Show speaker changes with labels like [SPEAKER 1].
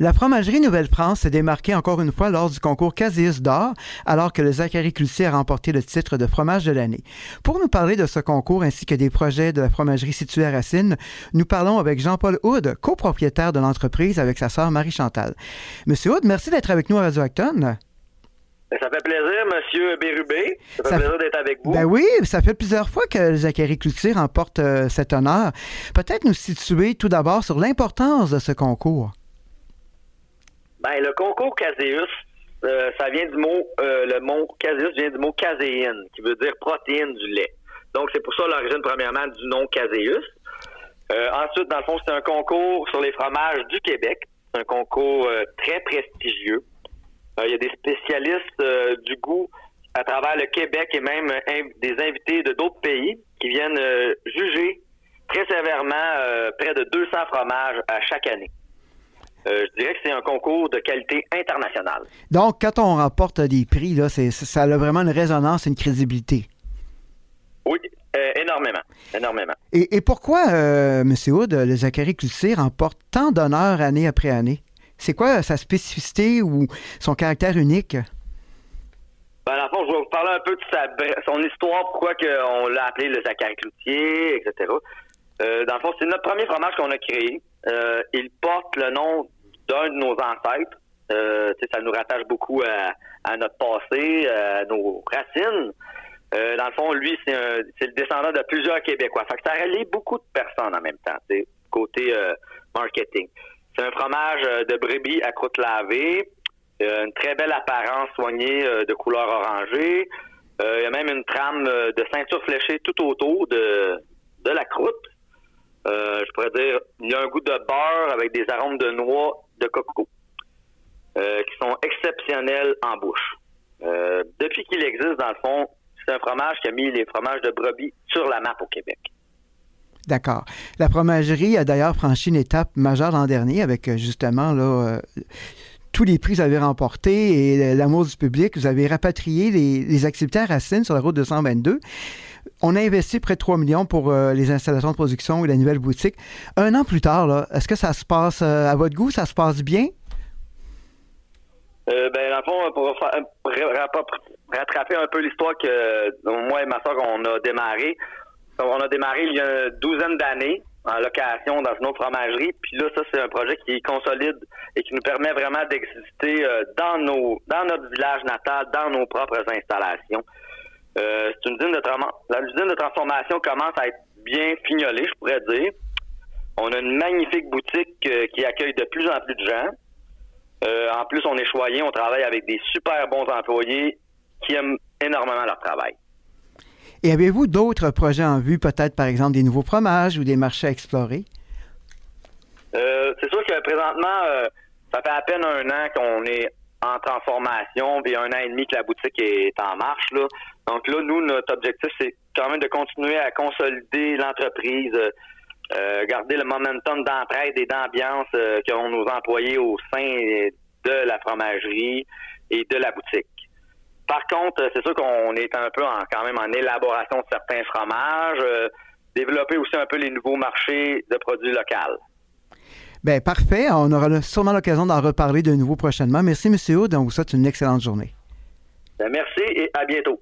[SPEAKER 1] La fromagerie Nouvelle-France s'est démarquée encore une fois lors du concours Casius d'or, alors que le Zachary Cloutier a remporté le titre de fromage de l'année. Pour nous parler de ce concours ainsi que des projets de la fromagerie située à Racine, nous parlons avec Jean-Paul Houd, copropriétaire de l'entreprise avec sa sœur Marie-Chantal. Monsieur Houd, merci d'être avec nous à Radio Acton.
[SPEAKER 2] Ça fait plaisir, Monsieur Bérubé. Ça fait
[SPEAKER 1] Ça-
[SPEAKER 2] plaisir d'être avec vous.
[SPEAKER 1] Ben oui, ça fait plusieurs fois que le Zachary Cloutier remporte euh, cet honneur. Peut-être nous situer tout d'abord sur l'importance de ce concours.
[SPEAKER 2] Ben, le concours caséus, euh, ça vient du mot, euh, le mot caséus vient du mot caséine, qui veut dire protéine du lait. Donc, c'est pour ça l'origine, premièrement, du nom caséus. Euh, ensuite, dans le fond, c'est un concours sur les fromages du Québec. Un concours euh, très prestigieux. Il y a des spécialistes du goût à travers le Québec et même des invités de d'autres pays qui viennent juger très sévèrement près de 200 fromages à chaque année. Euh, je dirais que c'est un concours de qualité internationale.
[SPEAKER 1] Donc, quand on remporte des prix, là, c'est- ça a vraiment une résonance une crédibilité.
[SPEAKER 2] Oui, euh, énormément, énormément.
[SPEAKER 1] Et, et pourquoi, euh, M. Houd, le Zachary Cloutier remporte tant d'honneurs année après année? C'est quoi sa spécificité ou son caractère unique?
[SPEAKER 2] Ben, dans le fond, je vais vous parler un peu de sa, son histoire, pourquoi on l'a appelé le Zachary Cloutier, etc. Dans le fond, c'est notre premier fromage qu'on a créé. Euh, il porte le nom d'un de nos ancêtres. Euh, ça nous rattache beaucoup à, à notre passé, à nos racines. Euh, dans le fond, lui, c'est le descendant de plusieurs Québécois. Fait que ça relie beaucoup de personnes en même temps, côté euh, marketing. C'est un fromage euh, de brebis à croûte lavée, euh, une très belle apparence soignée de couleur orangée. Il y a même une trame de ceinture fléchée tout autour de, de la croûte. Euh, je pourrais dire, il y a un goût de beurre avec des arômes de noix de coco euh, qui sont exceptionnels en bouche. Euh, depuis qu'il existe, dans le fond, c'est un fromage qui a mis les fromages de brebis sur la map au Québec.
[SPEAKER 1] D'accord. La fromagerie a d'ailleurs franchi une étape majeure l'an dernier avec justement là, tous les prix que vous avez remportés et l'amour du public. Vous avez rapatrié les, les activités à Racine sur la route 222. On a investi près de 3 millions pour euh, les installations de production et la nouvelle boutique. Un an plus tard, est-ce que ça se passe euh, à votre goût? Ça se passe bien?
[SPEAKER 2] Euh, ben, dans le fond, pour rattraper un peu l'histoire que moi et ma soeur, on a démarré. On a démarré il y a une douzaine d'années en location dans une autre fromagerie. Puis là, ça, c'est un projet qui est consolide et qui nous permet vraiment d'exister dans nos dans notre village natal, dans nos propres installations. Euh, c'est une usine de tra- la usine de transformation commence à être bien fignolée, je pourrais dire. On a une magnifique boutique euh, qui accueille de plus en plus de gens. Euh, en plus, on est choyé, on travaille avec des super bons employés qui aiment énormément leur travail.
[SPEAKER 1] Et avez-vous d'autres projets en vue, peut-être par exemple des nouveaux fromages ou des marchés à explorer?
[SPEAKER 2] Euh, c'est sûr que présentement, euh, ça fait à peine un an qu'on est en transformation, puis un an et demi que la boutique est en marche. Là. Donc là, nous, notre objectif, c'est quand même de continuer à consolider l'entreprise, euh, euh, garder le momentum d'entraide et d'ambiance euh, qu'ont nos employés au sein de la fromagerie et de la boutique. Par contre, c'est sûr qu'on est un peu en, quand même en élaboration de certains fromages, euh, développer aussi un peu les nouveaux marchés de produits locaux.
[SPEAKER 1] Bien, parfait. On aura sûrement l'occasion d'en reparler de nouveau prochainement. Merci, M. Houd. On vous souhaite une excellente journée.
[SPEAKER 2] Ben, Merci et à bientôt.